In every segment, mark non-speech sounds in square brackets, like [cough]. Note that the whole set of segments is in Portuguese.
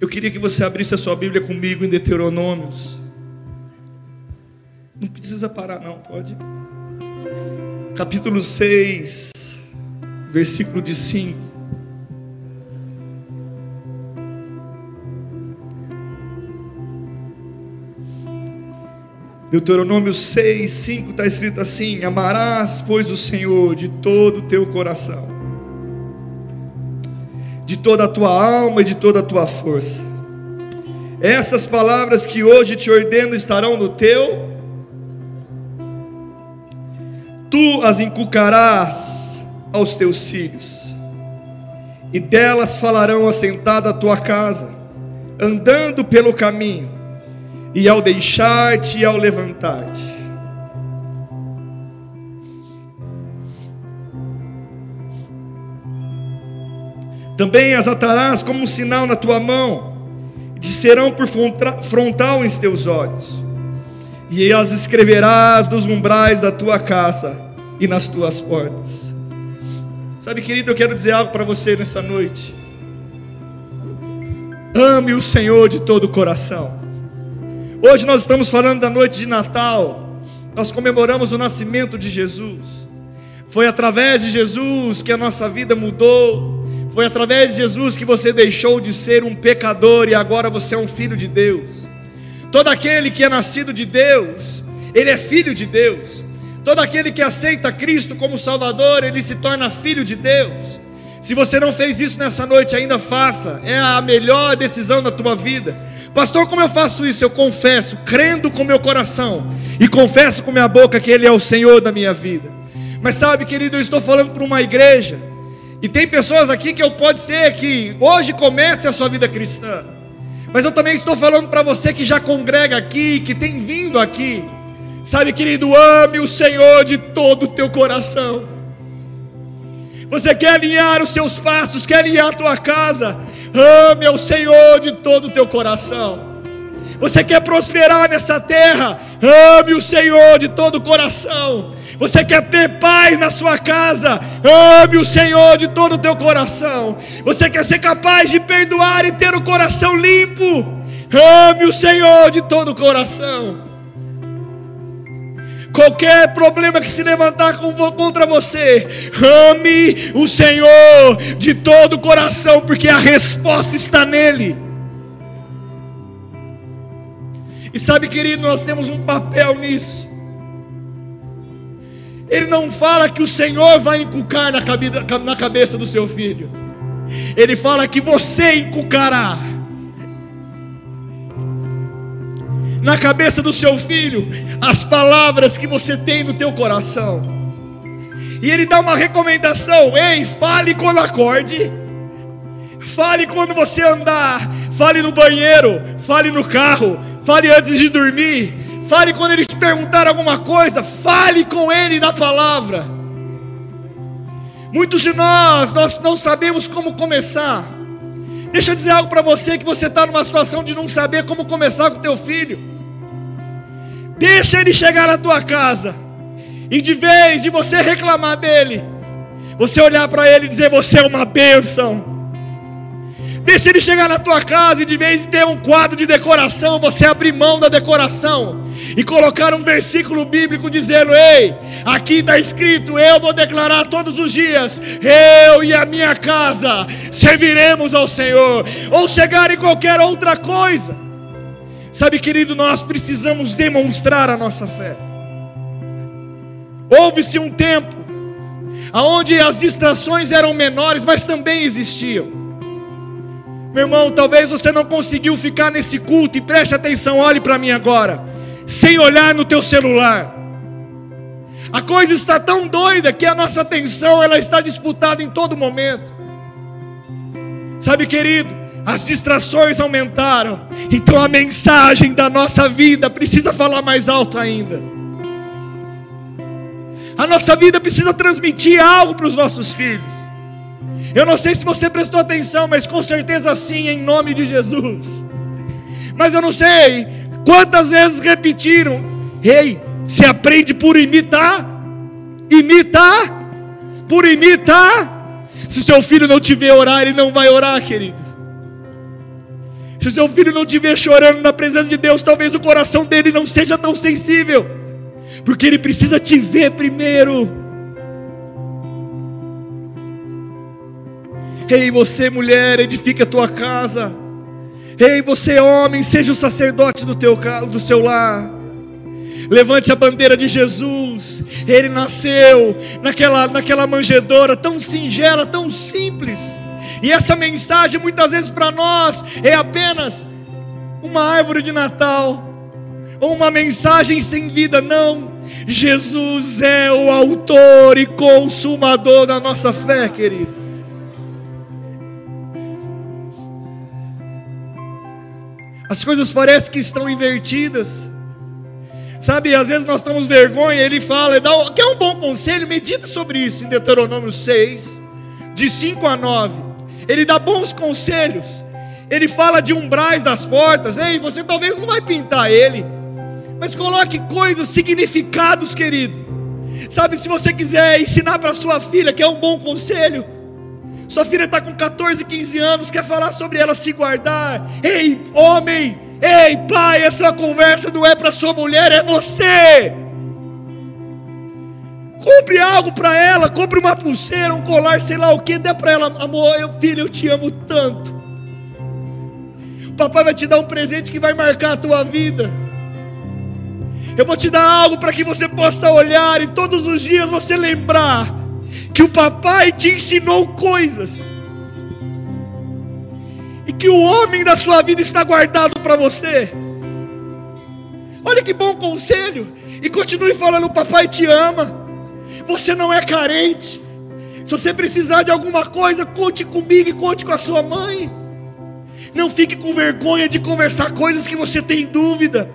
Eu queria que você abrisse a sua Bíblia comigo em Deuteronômios. Não precisa parar, não, pode. Capítulo 6, versículo de 5. Deuteronômio 6, 5 está escrito assim: Amarás, pois, o Senhor de todo o teu coração, de toda a tua alma e de toda a tua força. Essas palavras que hoje te ordeno estarão no teu, tu as inculcarás aos teus filhos, e delas falarão assentada a tua casa, andando pelo caminho e ao deixar-te e ao levantar-te. Também as atarás como um sinal na tua mão, e serão por frontal em teus olhos, e as escreverás nos umbrais da tua casa e nas tuas portas. Sabe, querido, eu quero dizer algo para você nessa noite. Ame o Senhor de todo o coração. Hoje nós estamos falando da noite de Natal. Nós comemoramos o nascimento de Jesus. Foi através de Jesus que a nossa vida mudou. Foi através de Jesus que você deixou de ser um pecador e agora você é um filho de Deus. Todo aquele que é nascido de Deus, ele é filho de Deus. Todo aquele que aceita Cristo como Salvador, ele se torna filho de Deus. Se você não fez isso nessa noite, ainda faça. É a melhor decisão da tua vida. Pastor, como eu faço isso? Eu confesso, crendo com meu coração e confesso com minha boca que Ele é o Senhor da minha vida. Mas sabe, querido, eu estou falando para uma igreja e tem pessoas aqui que eu pode ser que hoje comece a sua vida cristã. Mas eu também estou falando para você que já congrega aqui, que tem vindo aqui. Sabe, querido, ame o Senhor de todo o teu coração. Você quer alinhar os seus passos, quer alinhar a tua casa. Ame ao Senhor de todo o teu coração. Você quer prosperar nessa terra? Ame o Senhor de todo o coração. Você quer ter paz na sua casa? Ame o Senhor de todo o teu coração. Você quer ser capaz de perdoar e ter o coração limpo? Ame o Senhor de todo o coração. Qualquer problema que se levantar contra você, ame o Senhor de todo o coração, porque a resposta está nele. E sabe, querido, nós temos um papel nisso. Ele não fala que o Senhor vai inculcar na cabeça do seu filho, ele fala que você inculcará. na cabeça do seu filho as palavras que você tem no teu coração. E ele dá uma recomendação: ei, fale quando acorde, fale quando você andar, fale no banheiro, fale no carro, fale antes de dormir, fale quando ele te perguntar alguma coisa, fale com ele da palavra. Muitos de nós, nós não sabemos como começar. Deixa eu dizer algo para você que você está numa situação de não saber como começar com o teu filho. Deixa ele chegar na tua casa. E de vez de você reclamar dele, você olhar para ele e dizer: Você é uma bênção. Deixa ele chegar na tua casa e de vez de ter um quadro de decoração, você abrir mão da decoração e colocar um versículo bíblico dizendo: Ei, aqui está escrito, eu vou declarar todos os dias, eu e a minha casa serviremos ao Senhor, ou chegar em qualquer outra coisa. Sabe, querido, nós precisamos demonstrar a nossa fé. Houve-se um tempo onde as distrações eram menores, mas também existiam. Meu irmão, talvez você não conseguiu ficar nesse culto e preste atenção, olhe para mim agora, sem olhar no teu celular. A coisa está tão doida que a nossa atenção ela está disputada em todo momento. Sabe, querido, as distrações aumentaram, então a mensagem da nossa vida precisa falar mais alto ainda. A nossa vida precisa transmitir algo para os nossos filhos. Eu não sei se você prestou atenção, mas com certeza sim, em nome de Jesus. Mas eu não sei quantas vezes repetiram: Ei, se aprende por imitar, imitar, por imitar. Se seu filho não te ver orar, ele não vai orar, querido. Se seu filho não te ver chorando na presença de Deus, talvez o coração dele não seja tão sensível, porque ele precisa te ver primeiro. Ei, você mulher, edifica a tua casa. Ei, você homem, seja o sacerdote do, teu, do seu lar. Levante a bandeira de Jesus. Ele nasceu naquela, naquela manjedoura tão singela, tão simples. E essa mensagem muitas vezes para nós é apenas uma árvore de Natal ou uma mensagem sem vida, não. Jesus é o autor e consumador da nossa fé, querido. As coisas parecem que estão invertidas. Sabe, às vezes nós estamos vergonha, ele fala, dá, quer um bom conselho? Medita sobre isso em Deuteronômio 6, de 5 a 9. Ele dá bons conselhos. Ele fala de umbrais das portas. Ei, você talvez não vai pintar ele, mas coloque coisas, significados, querido. Sabe, se você quiser ensinar para sua filha, que é um bom conselho, sua filha está com 14, 15 anos, quer falar sobre ela se guardar. Ei, homem, Ei, pai, essa conversa não é para sua mulher, é você. Compre algo para ela, compre uma pulseira, um colar, sei lá o que, dê para ela, amor, eu, filho, eu te amo tanto. O papai vai te dar um presente que vai marcar a tua vida. Eu vou te dar algo para que você possa olhar e todos os dias você lembrar que o papai te ensinou coisas e que o homem da sua vida está guardado para você. Olha que bom conselho. E continue falando: o papai te ama. Você não é carente. Se você precisar de alguma coisa, conte comigo e conte com a sua mãe. Não fique com vergonha de conversar coisas que você tem dúvida.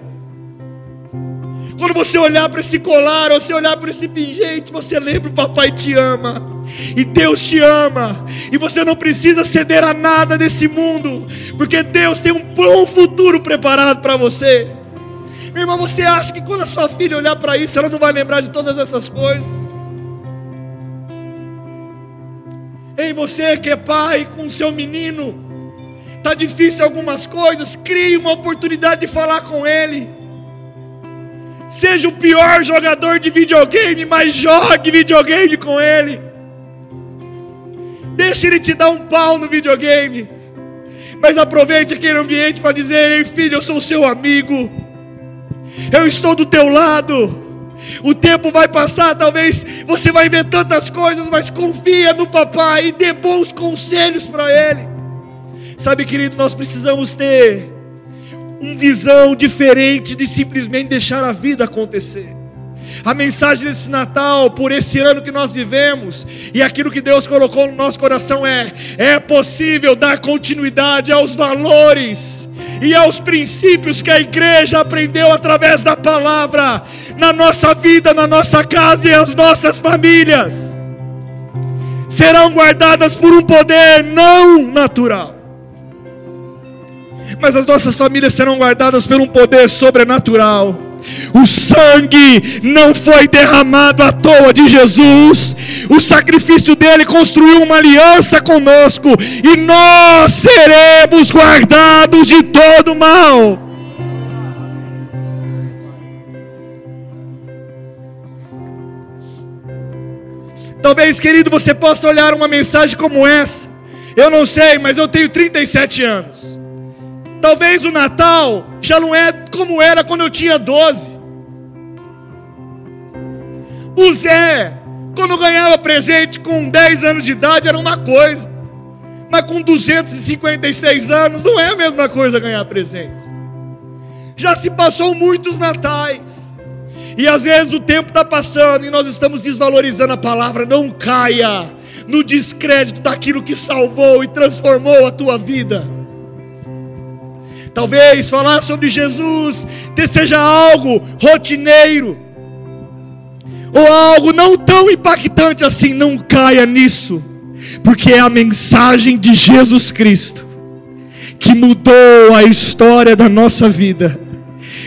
Quando você olhar para esse colar, ou você olhar para esse pingente, você lembra: o papai te ama. E Deus te ama. E você não precisa ceder a nada desse mundo. Porque Deus tem um bom futuro preparado para você. Meu irmão, você acha que quando a sua filha olhar para isso, ela não vai lembrar de todas essas coisas? Ei, você que é pai com seu menino, tá difícil algumas coisas, crie uma oportunidade de falar com ele. Seja o pior jogador de videogame, mas jogue videogame com ele. Deixa ele te dar um pau no videogame. Mas aproveite aquele ambiente para dizer: Ei, filho, eu sou seu amigo. Eu estou do teu lado. O tempo vai passar, talvez você vai ver tantas coisas, mas confia no papai e dê bons conselhos para ele. Sabe, querido, nós precisamos ter uma visão diferente de simplesmente deixar a vida acontecer. A mensagem desse Natal, por esse ano que nós vivemos, e aquilo que Deus colocou no nosso coração é: é possível dar continuidade aos valores e aos princípios que a igreja aprendeu através da palavra, na nossa vida, na nossa casa e as nossas famílias. Serão guardadas por um poder não natural mas as nossas famílias serão guardadas por um poder sobrenatural. O sangue não foi derramado à toa de Jesus. O sacrifício dele construiu uma aliança conosco e nós seremos guardados de todo mal. Talvez, querido, você possa olhar uma mensagem como essa. Eu não sei, mas eu tenho 37 anos. Talvez o Natal já não é como era quando eu tinha 12. O Zé, quando ganhava presente com 10 anos de idade, era uma coisa. Mas com 256 anos, não é a mesma coisa ganhar presente. Já se passou muitos natais. E às vezes o tempo está passando e nós estamos desvalorizando a palavra. Não caia no descrédito daquilo que salvou e transformou a tua vida. Talvez falar sobre Jesus seja algo rotineiro, ou algo não tão impactante assim. Não caia nisso, porque é a mensagem de Jesus Cristo que mudou a história da nossa vida.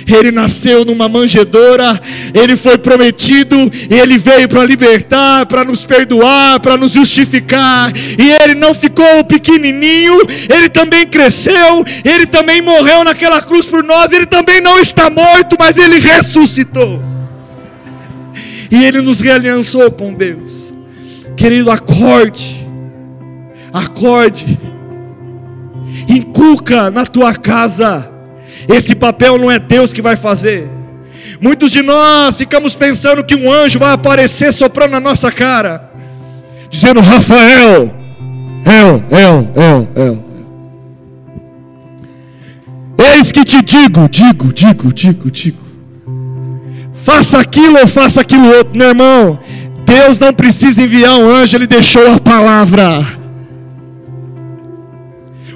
Ele nasceu numa manjedoura, ele foi prometido, ele veio para libertar, para nos perdoar, para nos justificar. E ele não ficou pequenininho, ele também cresceu, ele também morreu naquela cruz por nós, ele também não está morto, mas ele ressuscitou. E ele nos realiançou com Deus. Querido, acorde. Acorde. Inculca na tua casa esse papel não é Deus que vai fazer. Muitos de nós ficamos pensando que um anjo vai aparecer soprando na nossa cara, dizendo: Rafael, eu, eu, eu, eu. Eis que te digo, digo, digo, digo, digo. Faça aquilo ou faça aquilo outro, meu irmão. Deus não precisa enviar um anjo, ele deixou a palavra.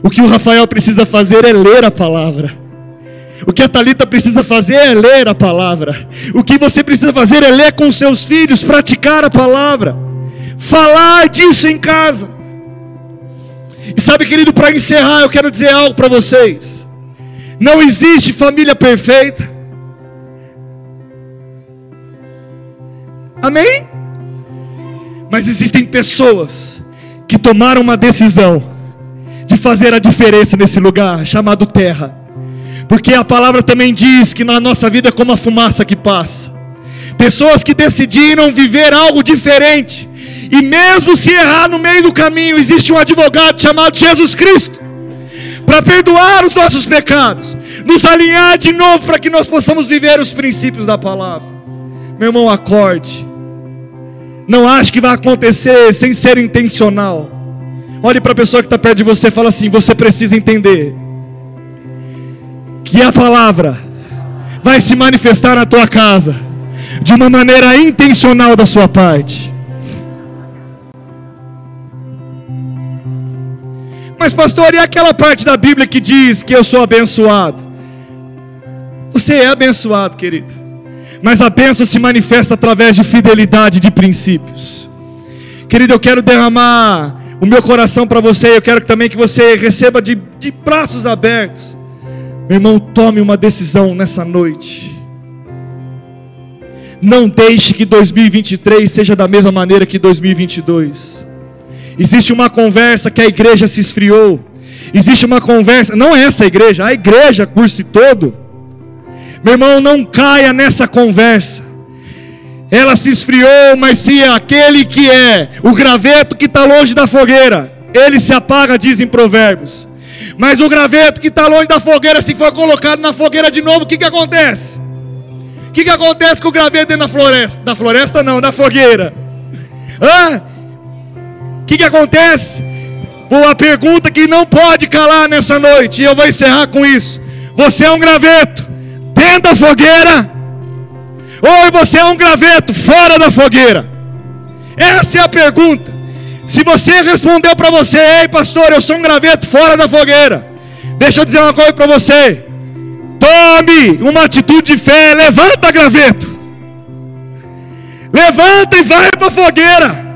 O que o Rafael precisa fazer é ler a palavra. O que a Talita precisa fazer é ler a palavra. O que você precisa fazer é ler com seus filhos, praticar a palavra, falar disso em casa. E sabe, querido, para encerrar, eu quero dizer algo para vocês. Não existe família perfeita. Amém? Mas existem pessoas que tomaram uma decisão de fazer a diferença nesse lugar chamado terra porque a palavra também diz que na nossa vida é como a fumaça que passa. Pessoas que decidiram viver algo diferente, e mesmo se errar no meio do caminho, existe um advogado chamado Jesus Cristo para perdoar os nossos pecados, nos alinhar de novo para que nós possamos viver os princípios da palavra. Meu irmão, acorde. Não ache que vai acontecer sem ser intencional. Olhe para a pessoa que está perto de você e fala assim: você precisa entender que a palavra vai se manifestar na tua casa de uma maneira intencional da sua parte. Mas, pastor, e aquela parte da Bíblia que diz que eu sou abençoado? Você é abençoado, querido, mas a bênção se manifesta através de fidelidade de princípios. Querido, eu quero derramar o meu coração para você, eu quero também que você receba de, de braços abertos meu irmão, tome uma decisão nessa noite. Não deixe que 2023 seja da mesma maneira que 2022. Existe uma conversa que a igreja se esfriou. Existe uma conversa, não é essa igreja, a igreja por si todo. Meu irmão, não caia nessa conversa. Ela se esfriou, mas se aquele que é o graveto que está longe da fogueira, ele se apaga, dizem provérbios. Mas o graveto que está longe da fogueira, se for colocado na fogueira de novo, o que, que acontece? O que, que acontece com o graveto dentro da floresta? Da floresta não, da fogueira. Hã? O que, que acontece? Uma pergunta que não pode calar nessa noite, e eu vou encerrar com isso. Você é um graveto dentro da fogueira, ou você é um graveto fora da fogueira? Essa é a pergunta. Se você respondeu para você, ei pastor, eu sou um graveto fora da fogueira. Deixa eu dizer uma coisa para você. Tome uma atitude de fé, levanta graveto. Levanta e vai para a fogueira.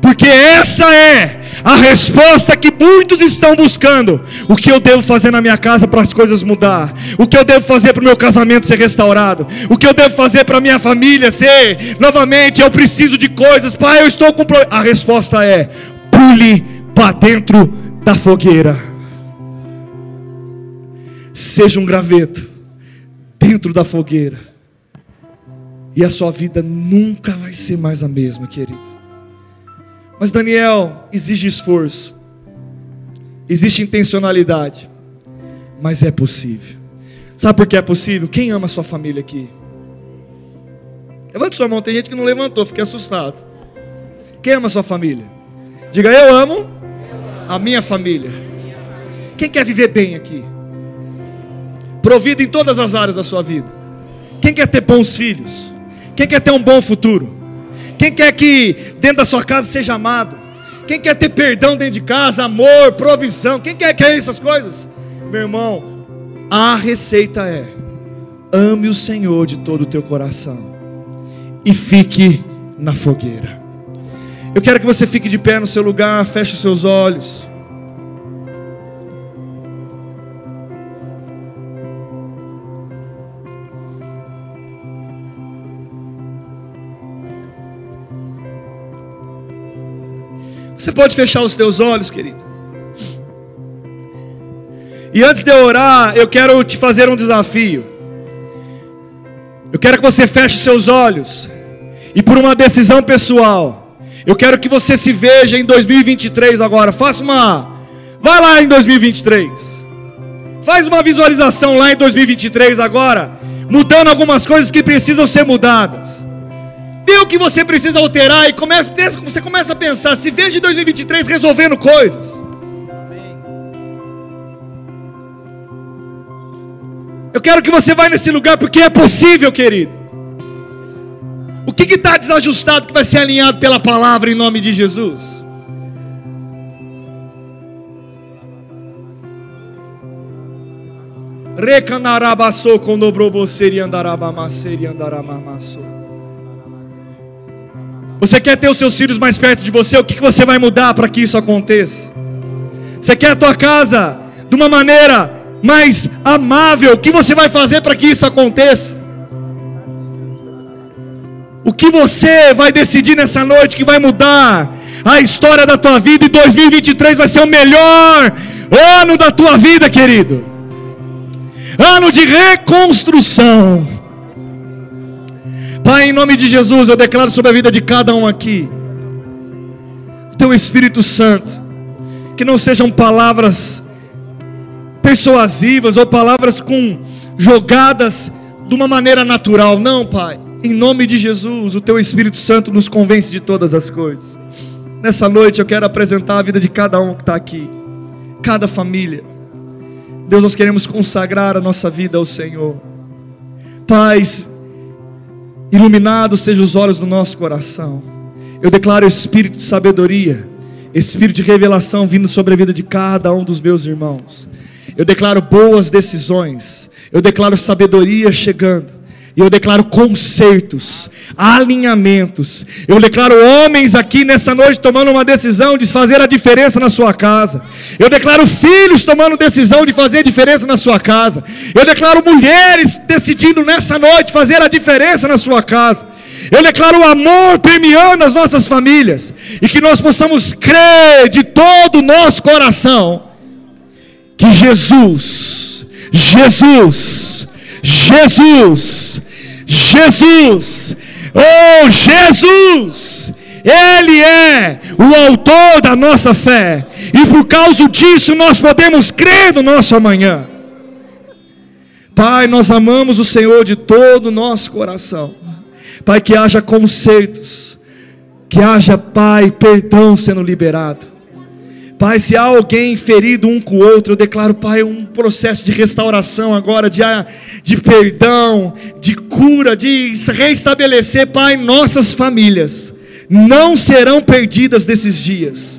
Porque essa é a resposta que muitos estão buscando. O que eu devo fazer na minha casa para as coisas mudar? O que eu devo fazer para o meu casamento ser restaurado? O que eu devo fazer para minha família ser novamente? Eu preciso de coisas, pai. Eu estou com. A resposta é: pule para dentro da fogueira. Seja um graveto dentro da fogueira. E a sua vida nunca vai ser mais a mesma, querido. Mas Daniel, exige esforço, existe intencionalidade, mas é possível. Sabe por que é possível? Quem ama sua família aqui? Levante sua mão, tem gente que não levantou, fiquei assustado. Quem ama sua família? Diga, eu amo a minha família. Quem quer viver bem aqui? Provido em todas as áreas da sua vida. Quem quer ter bons filhos? Quem quer ter um bom futuro? Quem quer que dentro da sua casa seja amado? Quem quer ter perdão dentro de casa, amor, provisão? Quem quer, quer essas coisas? Meu irmão, a receita é: ame o Senhor de todo o teu coração e fique na fogueira. Eu quero que você fique de pé no seu lugar, feche os seus olhos. Você pode fechar os teus olhos, querido. E antes de eu orar, eu quero te fazer um desafio. Eu quero que você feche seus olhos. E por uma decisão pessoal, eu quero que você se veja em 2023 agora. Faça uma. Vai lá em 2023. Faz uma visualização lá em 2023 agora, mudando algumas coisas que precisam ser mudadas. Vê o que você precisa alterar e começa, você começa a pensar, se veja em 2023 resolvendo coisas. Eu quero que você vá nesse lugar porque é possível, querido. O que está desajustado que vai ser alinhado pela palavra em nome de Jesus? Recanarabaçou quando dobroboceri andarabamasseri andaramamassou. Você quer ter os seus filhos mais perto de você? O que, você vai mudar para que isso aconteça? Você quer a tua casa de uma maneira mais amável. O que você vai fazer para que isso aconteça? O que você vai decidir nessa noite que vai mudar a história da tua vida e 2023 vai ser o melhor ano da tua vida, querido. Ano de reconstrução. Pai, em nome de Jesus, eu declaro sobre a vida de cada um aqui. O teu Espírito Santo, que não sejam palavras persuasivas ou palavras com jogadas de uma maneira natural. Não, Pai. Em nome de Jesus, o Teu Espírito Santo nos convence de todas as coisas. Nessa noite eu quero apresentar a vida de cada um que está aqui, cada família. Deus, nós queremos consagrar a nossa vida ao Senhor. Paz, iluminados sejam os olhos do nosso coração. Eu declaro espírito de sabedoria, espírito de revelação vindo sobre a vida de cada um dos meus irmãos. Eu declaro boas decisões. Eu declaro sabedoria chegando. E eu declaro concertos, alinhamentos. Eu declaro homens aqui nessa noite tomando uma decisão de fazer a diferença na sua casa. Eu declaro filhos tomando decisão de fazer a diferença na sua casa. Eu declaro mulheres decidindo nessa noite fazer a diferença na sua casa. Eu declaro o amor permeando as nossas famílias. E que nós possamos crer de todo o nosso coração que Jesus, Jesus, Jesus, Jesus, oh Jesus, Ele é o autor da nossa fé, e por causa disso nós podemos crer no nosso amanhã. Pai, nós amamos o Senhor de todo o nosso coração. Pai, que haja concertos, que haja, Pai, perdão sendo liberado. Pai, se há alguém ferido um com o outro, eu declaro, Pai, um processo de restauração agora, de, de perdão, de cura, de reestabelecer, Pai, nossas famílias. Não serão perdidas desses dias,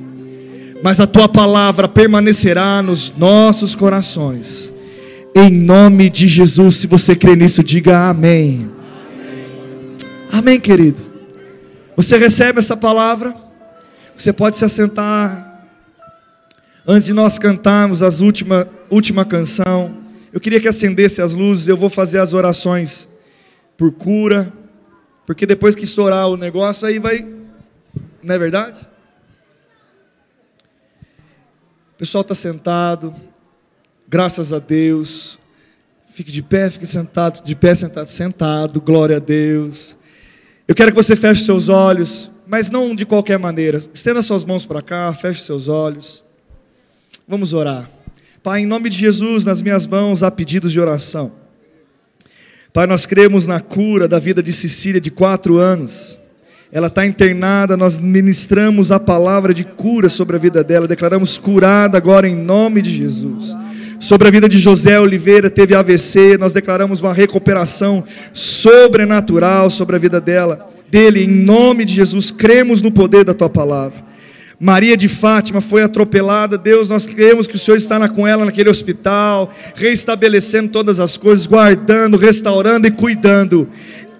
mas a tua palavra permanecerá nos nossos corações. Em nome de Jesus, se você crê nisso, diga amém. Amém, amém querido. Você recebe essa palavra? Você pode se assentar Antes de nós cantarmos a última, última canção, eu queria que acendesse as luzes, eu vou fazer as orações por cura, porque depois que estourar o negócio, aí vai. Não é verdade? O pessoal está sentado, graças a Deus. Fique de pé, fique sentado, de pé, sentado, sentado, glória a Deus. Eu quero que você feche seus olhos, mas não de qualquer maneira. Estenda suas mãos para cá, feche seus olhos. Vamos orar. Pai, em nome de Jesus, nas minhas mãos há pedidos de oração. Pai, nós cremos na cura da vida de Cecília de quatro anos. Ela está internada, nós ministramos a palavra de cura sobre a vida dela, declaramos curada agora em nome de Jesus. Sobre a vida de José Oliveira, teve AVC, nós declaramos uma recuperação sobrenatural sobre a vida dela, dele, em nome de Jesus, cremos no poder da tua palavra. Maria de Fátima foi atropelada. Deus, nós cremos que o Senhor está com ela naquele hospital, reestabelecendo todas as coisas, guardando, restaurando e cuidando.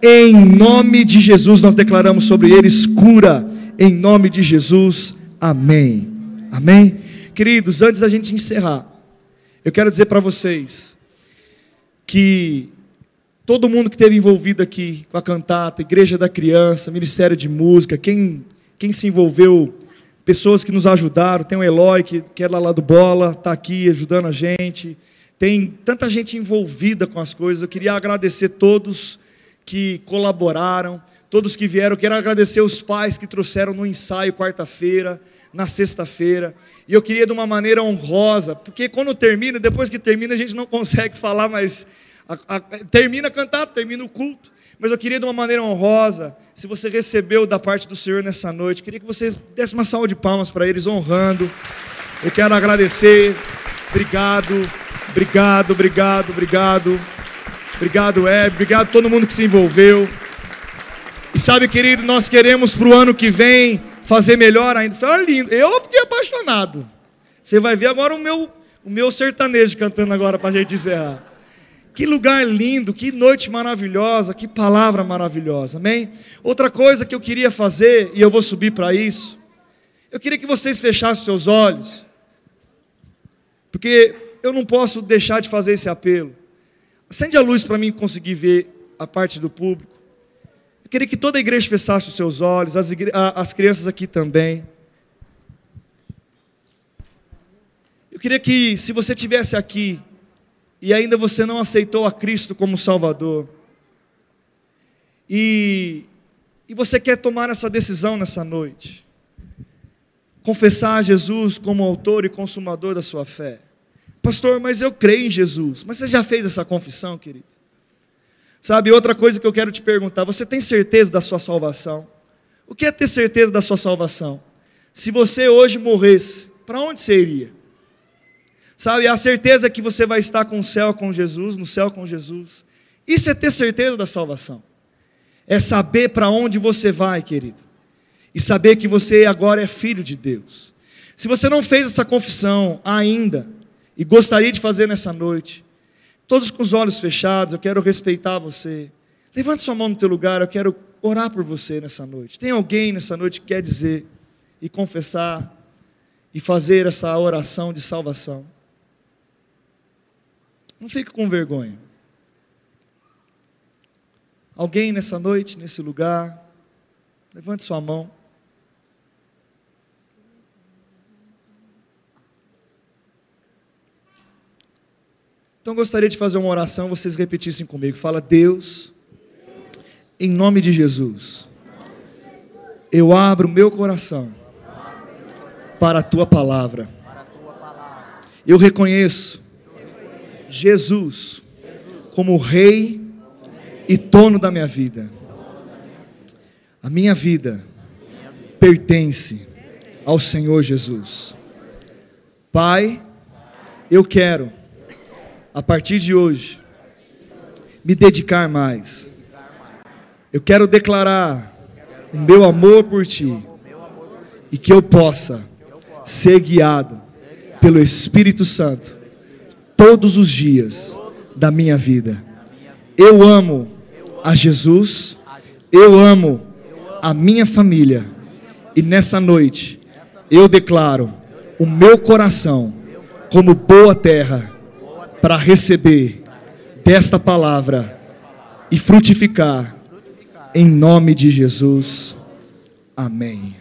Em nome de Jesus, nós declaramos sobre eles cura. Em nome de Jesus, amém. Amém. Queridos, antes da gente encerrar, eu quero dizer para vocês que todo mundo que esteve envolvido aqui com a cantata, Igreja da Criança, Ministério de Música, quem, quem se envolveu pessoas que nos ajudaram. Tem o Eloy, que, que é lá, do Bola, está aqui ajudando a gente. Tem tanta gente envolvida com as coisas. Eu queria agradecer todos que colaboraram, todos que vieram. Eu quero agradecer os pais que trouxeram no ensaio quarta-feira, na sexta-feira. E eu queria de uma maneira honrosa, porque quando termina, depois que termina, a gente não consegue [laughs] falar, mas a, a, termina a cantar, termina o culto. Mas eu queria de uma maneira honrosa, se você recebeu da parte do Senhor nessa noite, queria que você desse uma salva de palmas para eles, honrando. Eu quero agradecer. Obrigado. Obrigado, obrigado, obrigado. Obrigado, Eb. Obrigado a todo mundo que se envolveu. E sabe, querido, nós queremos para o ano que vem fazer melhor ainda. Foi lindo. Eu fiquei apaixonado. Você vai ver agora o meu, o meu sertanejo cantando agora para a gente encerrar. Que lugar lindo, que noite maravilhosa, que palavra maravilhosa, amém? Outra coisa que eu queria fazer, e eu vou subir para isso, eu queria que vocês fechassem seus olhos, porque eu não posso deixar de fazer esse apelo. Acende a luz para mim conseguir ver a parte do público. Eu queria que toda a igreja fechasse os seus olhos, as, as crianças aqui também. Eu queria que, se você tivesse aqui e ainda você não aceitou a Cristo como Salvador, e, e você quer tomar essa decisão nessa noite, confessar a Jesus como autor e consumador da sua fé. Pastor, mas eu creio em Jesus. Mas você já fez essa confissão, querido? Sabe, outra coisa que eu quero te perguntar: você tem certeza da sua salvação? O que é ter certeza da sua salvação? Se você hoje morresse, para onde você iria? Sabe, a certeza que você vai estar com o céu com Jesus, no céu com Jesus. Isso é ter certeza da salvação. É saber para onde você vai, querido. E saber que você agora é filho de Deus. Se você não fez essa confissão ainda, e gostaria de fazer nessa noite. Todos com os olhos fechados, eu quero respeitar você. Levante sua mão no teu lugar, eu quero orar por você nessa noite. Tem alguém nessa noite que quer dizer e confessar e fazer essa oração de salvação? Não fique com vergonha. Alguém nessa noite, nesse lugar, levante sua mão. Então gostaria de fazer uma oração, vocês repetissem comigo. Fala, Deus, em nome de Jesus, eu abro meu coração para a tua palavra. Eu reconheço Jesus como Rei e dono da minha vida. A minha vida pertence ao Senhor Jesus. Pai, eu quero a partir de hoje, me dedicar mais. Eu quero declarar o meu amor por Ti e que eu possa ser guiado pelo Espírito Santo todos os dias da minha vida. Eu amo a Jesus, eu amo a minha família e nessa noite eu declaro o meu coração como boa terra para receber desta palavra e frutificar em nome de Jesus. Amém.